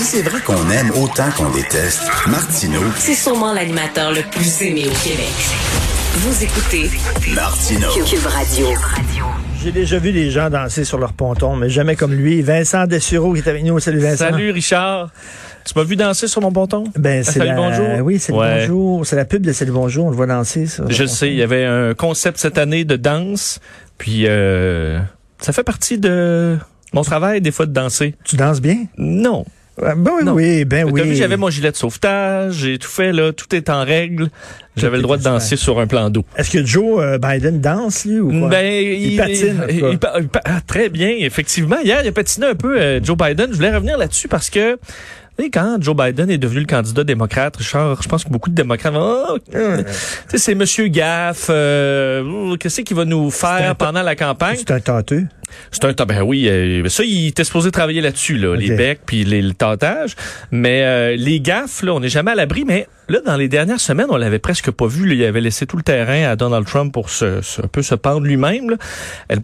Si c'est vrai qu'on aime autant qu'on déteste, Martineau, C'est sûrement l'animateur le plus aimé au Québec. Vous écoutez Martineau. Cube Radio. J'ai déjà vu des gens danser sur leur ponton, mais jamais comme lui. Vincent Dessureau qui est avec nous. Salut Vincent. Salut Richard. Tu m'as vu danser sur mon ponton? Ben, c'est Salut la... bonjour. Oui, c'est Ouais. le bonjour. C'est la pub de Salut Bonjour. On le voit danser. Ça, Je le sais, il y avait un concept cette année de danse, puis euh, ça fait partie de mon travail des fois de danser. Tu danses bien? Non. Ah, Ben oui, Non. oui, ben oui. j'avais mon gilet de sauvetage, j'ai tout fait là, tout est en règle. J'avais le droit de danser sur un plan d'eau. Est-ce que Joe euh, Biden danse, lui, ou quoi? Ben, il, patine. il- il pa- il pa- ah, très bien, effectivement. Hier, il a patiné un peu euh, Joe Biden. Je voulais revenir là-dessus parce que quand Joe Biden est devenu le candidat démocrate, Richard, je pense que beaucoup de démocrates vont, oh, tu sais, c'est Monsieur Gaff, euh, oh, qu'est-ce qu'il va nous faire pendant la campagne? C'est un tâteux. C'est un temps, ben oui, euh, ça, il était supposé travailler là-dessus, là, les becs puis les, le tentage. Mais euh, les gaffes, là, on n'est jamais à l'abri. Mais là, dans les dernières semaines, on l'avait presque pas vu. là. il avait laissé tout le terrain à Donald Trump pour se, se- un peu se pendre lui-même.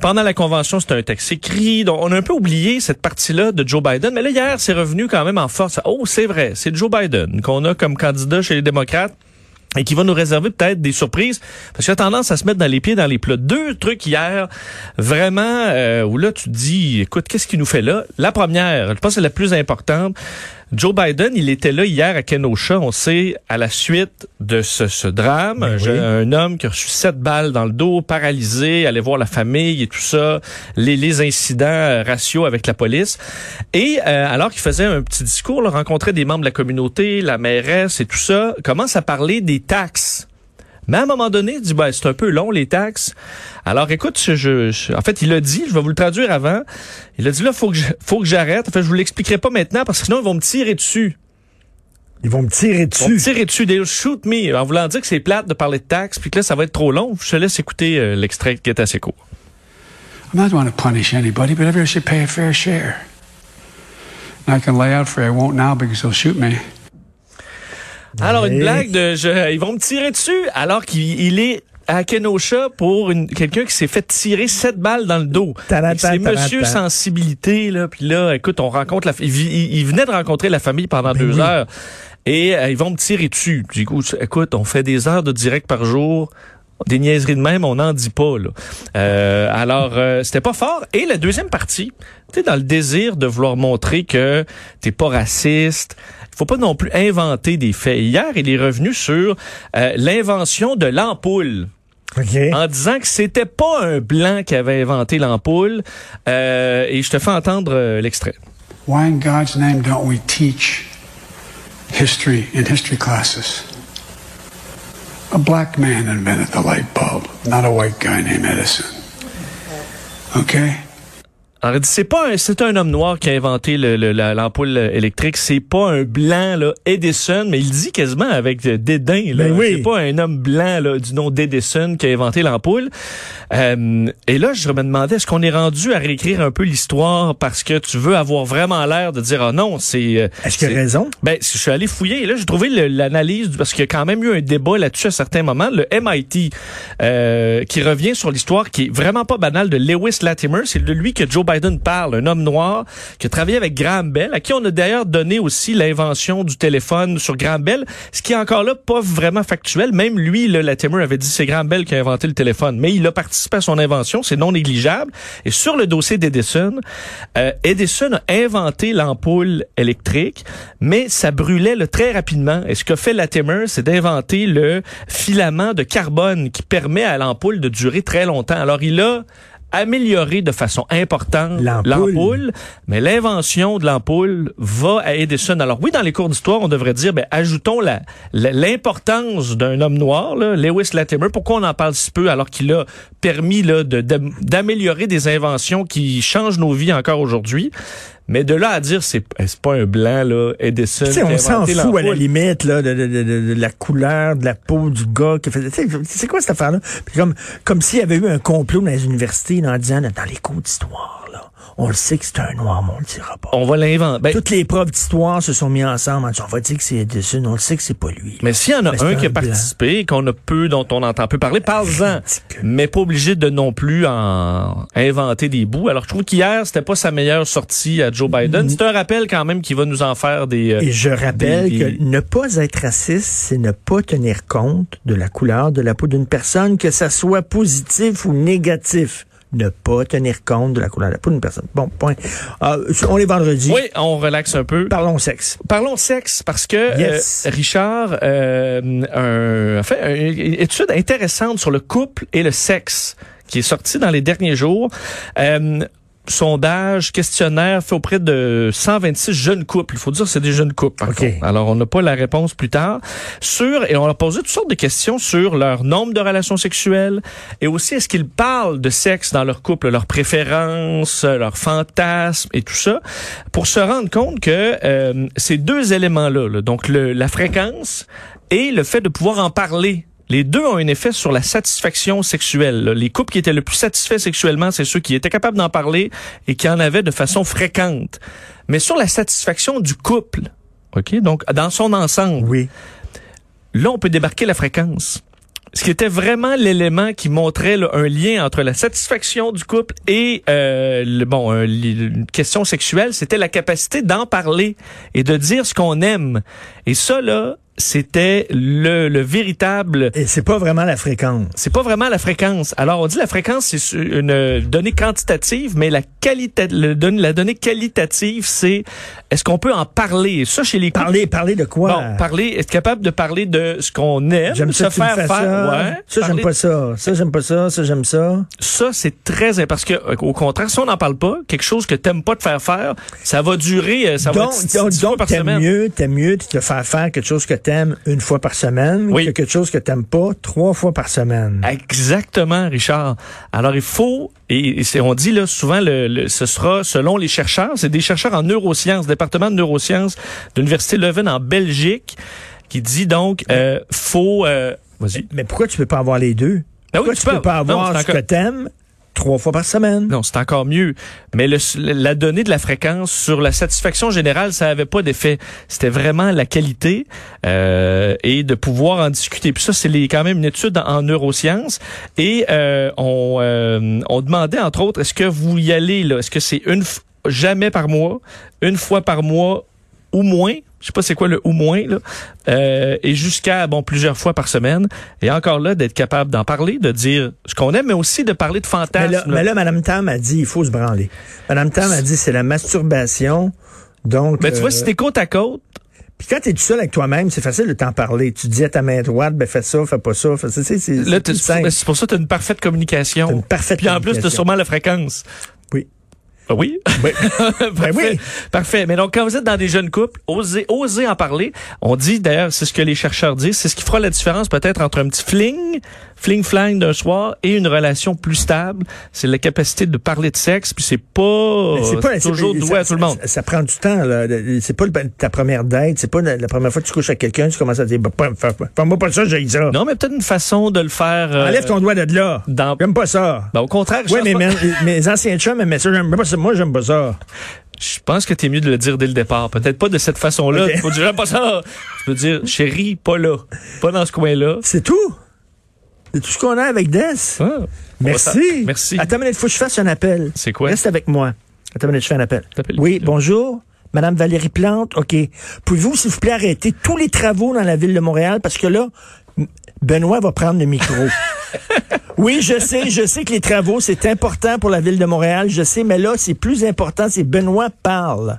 Pendant la convention, c'était un texte écrit. Donc, on a un peu oublié cette partie-là de Joe Biden. Mais là, hier, c'est revenu quand même en force. Oh, c'est vrai, c'est Joe Biden qu'on a comme candidat chez les démocrates et qui va nous réserver peut-être des surprises parce qu'il a tendance à se mettre dans les pieds dans les plats. Deux trucs hier vraiment euh, où là tu te dis écoute qu'est-ce qu'il nous fait là? La première, je pense que c'est la plus importante. Joe Biden, il était là hier à Kenosha, on sait à la suite de ce, ce drame, Ben un, oui. je- un homme qui a reçu sept balles dans le dos, paralysé, allait voir la famille et tout ça, les, les incidents euh, raciaux avec la police. Et euh, alors qu'il faisait un petit discours, là, rencontrait des membres de la communauté, la mairesse et tout ça, commence à parler des taxes. Mais à un moment donné, il dit, ben, c'est un peu long, les taxes. Alors, écoute, je, je- en fait, il a dit, je vais vous le traduire avant. Il a dit, là, faut que je- faut que j'arrête. En fait, je vous l'expliquerai pas maintenant parce que sinon, ils vont me tirer dessus. Ils vont me tirer Ils vont me dessus. tirer dessus. They'll shoot me. En voulant dire que c'est plate de parler de taxes puis que là, ça va être trop long. Je te laisse écouter euh, l'extrait qui est assez court. I'm not going to punish anybody, but everybody should pay a fair share. And I can lay out for you. I won't now because they'll shoot me. Alors, une blague de, je- ils vont me tirer dessus alors qu'il il est à Kenosha pour une, quelqu'un qui s'est fait tirer sept balles dans le dos. C'est Monsieur. Sensibilité, là. Puis là, écoute, on rencontre la, il, il- il venait de rencontrer la famille pendant Ben deux oui. heures. Et euh, ils vont me tirer dessus. Du coup, écoute, on fait des heures de direct par jour. Des niaiseries de même, on n'en dit pas. Là. Euh, alors, euh, c'était pas fort. Et la deuxième partie, tu sais, dans le désir de vouloir montrer que t'es pas raciste, faut pas non plus inventer des faits. Hier, il est revenu sur euh, l'invention de l'ampoule OK. en disant que c'était pas un blanc qui avait inventé l'ampoule. Euh, et je te fais entendre euh, l'extrait. Why in God's name don't we teach history in history classes? A black man invented the light bulb, not a white guy named Edison. Okay? Alors, c'est pas un, c'est un homme noir qui a inventé le- le- l'ampoule électrique. C'est pas un blanc, là, Edison, mais il dit quasiment avec euh, dédain, là. Ben oui. C'est pas un homme blanc, là, du nom d'Edison qui a inventé l'ampoule. Euh, et là, je me demandais, est-ce qu'on est rendu à réécrire un peu l'histoire parce que tu veux avoir vraiment l'air de dire, ah non, c'est, euh, Est-ce c'est- raison? ben, je suis allé fouiller et là, j'ai trouvé le- l'analyse parce qu'il y a quand même eu un débat là-dessus à certains moments. Le MIT euh, qui revient sur l'histoire qui est vraiment pas banale de Lewis Latimer, c'est de lui que Joe Biden parle, un homme noir qui a travaillé avec Graham Bell, à qui on a d'ailleurs donné aussi l'invention du téléphone sur Graham Bell, ce qui est encore là pas vraiment factuel. Même lui, le Latimer avait dit c'est Graham Bell qui a inventé le téléphone, mais il a participé à son invention, c'est non négligeable. Et sur le dossier d'Edison, euh, Edison a inventé l'ampoule électrique, mais ça brûlait très rapidement. Et ce que fait Latimer, c'est d'inventer le filament de carbone qui permet à l'ampoule de durer très longtemps. Alors il a amélioré de façon importante L'ampoule. mais l'invention de l'ampoule va à Edison. Alors oui, dans les cours d'histoire, on devrait dire, ben, ajoutons la- la- l'importance d'un homme noir, là, Lewis Latimer. Pourquoi on en parle si peu alors qu'il a permis là, de- de- d'améliorer des inventions qui changent nos vies encore aujourd'hui? Mais de là à dire c'est c'est pas un blanc là, Edison. Tu sais, qui a on s'en fout à la limite là, de, de- de- de- la couleur de la peau du gars qui faisait. tu sais, C'est quoi cette affaire-là? Puis Comme, comme s'il y avait eu un complot dans les universités là, en disant dans les cours d'histoire, là, On le sait que c'est un noir, mais on le dira pas. On va l'inventer. Ben, Toutes les profs d'histoire se sont mis ensemble on va dire que c'est Edison, on le sait que c'est pas lui. mais s'il y en a Mais c'est un qui a blanc. participé, qu'on a peu, dont on entend peu parler, parle-en. Mais pas obligé de non plus en inventer des bouts. Alors, je trouve qu'hier, c'était pas sa meilleure sortie à Joe Biden. C'est un rappel quand même qui va nous en faire des... euh, Et je rappelle des- des- que ne pas être raciste, c'est ne pas tenir compte de la couleur de la peau d'une personne, que ça soit positif ou négatif. Ne pas tenir compte de la couleur de la peau d'une personne. Bon, point. Ah, on est vendredi. Oui, on relaxe un peu. Parlons sexe. Parlons sexe parce que Yes. euh, Richard euh, un, a fait une étude intéressante sur le couple et le sexe qui est sortie dans les derniers jours. Sondage, questionnaire fait auprès de 126 jeunes couples. Il faut dire que c'est des jeunes couples. Par OK. contre. Alors, on n'a pas la réponse plus tard. Sur, et on leur posé toutes sortes de questions sur leur nombre de relations sexuelles et aussi est-ce qu'ils parlent de sexe dans leur couple, leurs préférences, leurs fantasmes et tout ça, pour se rendre compte que euh, ces deux éléments-là, là, donc le, la fréquence et le fait de pouvoir en parler les deux ont un effet sur la satisfaction sexuelle. là. Les couples qui étaient le plus satisfaits sexuellement, c'est ceux qui étaient capables d'en parler et qui en avaient de façon fréquente. Mais sur la satisfaction du couple, OK, donc dans son ensemble, Oui. là, on peut débarquer la fréquence. Ce qui était vraiment l'élément qui montrait là, un lien entre la satisfaction du couple et euh, le, bon un- une question sexuelle, c'était la capacité d'en parler et de dire ce qu'on aime. Et ça là, c'était le, le véritable Et c'est pas vraiment la fréquence. c'est pas vraiment la fréquence. Alors, on dit la fréquence, c'est une donnée quantitative, mais la qualité, le don- la donnée qualitative, c'est est-ce qu'on peut en parler? Ça, chez les Parler, parler de quoi? Bon, parler, être capable de parler de ce qu'on aime, J'aime se ça, faire faire, ça. ouais. Ça, j'aime pas ça. Ça, j'aime pas ça. Ça, j'aime ça. Ça, c'est très parce que, au contraire, si on n'en parle pas, quelque chose que t'aimes pas te faire faire, ça va durer, euh, ça va donc, dix- donc, donc, par t'aimes semaine. mieux, t'aimes mieux de te faire faire quelque chose que t'aimes une fois par semaine Oui. que quelque chose que t'aimes pas trois fois par semaine. Exactement, Richard. Alors, il faut, et, on dit là souvent, le, le- ce sera selon les chercheurs, c'est des chercheurs en neurosciences, département de neurosciences de l'Université Leuven en Belgique, qui dit donc, euh, faut... Euh, Vas-y. Mais pourquoi tu peux pas avoir les deux? Ben oui, pourquoi tu peux peux. pas avoir ce que t'aimes trois fois par semaine? Non, c'est encore mieux. Mais le, la donnée de la fréquence sur la satisfaction générale, ça avait pas d'effet. C'était vraiment la qualité euh, et de pouvoir en discuter. Puis ça, c'est quand même une étude en, en neurosciences. Et euh, on, euh, on demandait, entre autres, est-ce que vous y allez là? Est-ce que c'est une jamais par mois, une fois par mois ou moins? Je sais pas c'est quoi le ou moins là, Euh, et jusqu'à bon plusieurs fois par semaine. Et encore là, d'être capable d'en parler, de dire ce qu'on aime, mais aussi de parler de Mais fantasmes. là, là. mais là, Mme Tam a dit il faut se branler. Mme Tam a dit c'est la masturbation. Donc, Ben, tu vois, euh, si t'es côte à côte, puis quand t'es tout seul avec toi-même, c'est facile de t'en parler. Tu dis à ta main droite, ben fais ça, fais pas ça, fais ça. C'est, c'est, ben, c'est pour ça que tu as une parfaite communication. T'as une parfaite Puis en plus, tu as communication. sûrement la fréquence. Oui. Ah Oui? Oui. Parfait. Ben oui. Parfait. Mais donc, quand vous êtes dans des jeunes couples, osez, osez en parler. On dit, d'ailleurs, c'est ce que les chercheurs disent, c'est ce qui fera la différence peut-être entre un petit fling, fling-flang d'un soir et une relation plus stable. C'est la capacité de parler de sexe, puis c'est pas, toujours doué ça- à tout le monde. Ça, ça prend du temps. Là. C'est pas le- ta première date. C'est pas la, la première fois que tu couches avec quelqu'un, tu commences à dire, bah, fais-moi pas ça, j'ai ça. Non, mais peut-être une façon de le faire. euh, Enlève ton doigt de là. dans- J'aime pas ça. Ben, au contraire, je pense mais pas- mes, mes anciens chums aimaient ça, j'aime pas ça. Moi, j'aime pas ça. Je pense que t'es mieux de le dire dès le départ. Peut-être pas de cette façon-là. Ok. Faut dire pas ça. Tu peux dire, chérie, pas là. Pas dans ce coin-là. C'est tout. C'est tout ce qu'on a avec Des. Ah. Merci. Merci. Attends, il faut que je fasse un appel. C'est quoi? Reste avec moi. Attends, une minute, je fais un appel. Oui, bonjour. Madame Valérie Plante, OK. Pouvez-vous, s'il vous plaît, arrêter tous les travaux dans la ville de Montréal? Parce que là, Benoît va prendre le micro. oui, je sais, je sais que les travaux, c'est important pour la ville de Montréal, je sais, mais là, c'est plus important, c'est Benoît parle.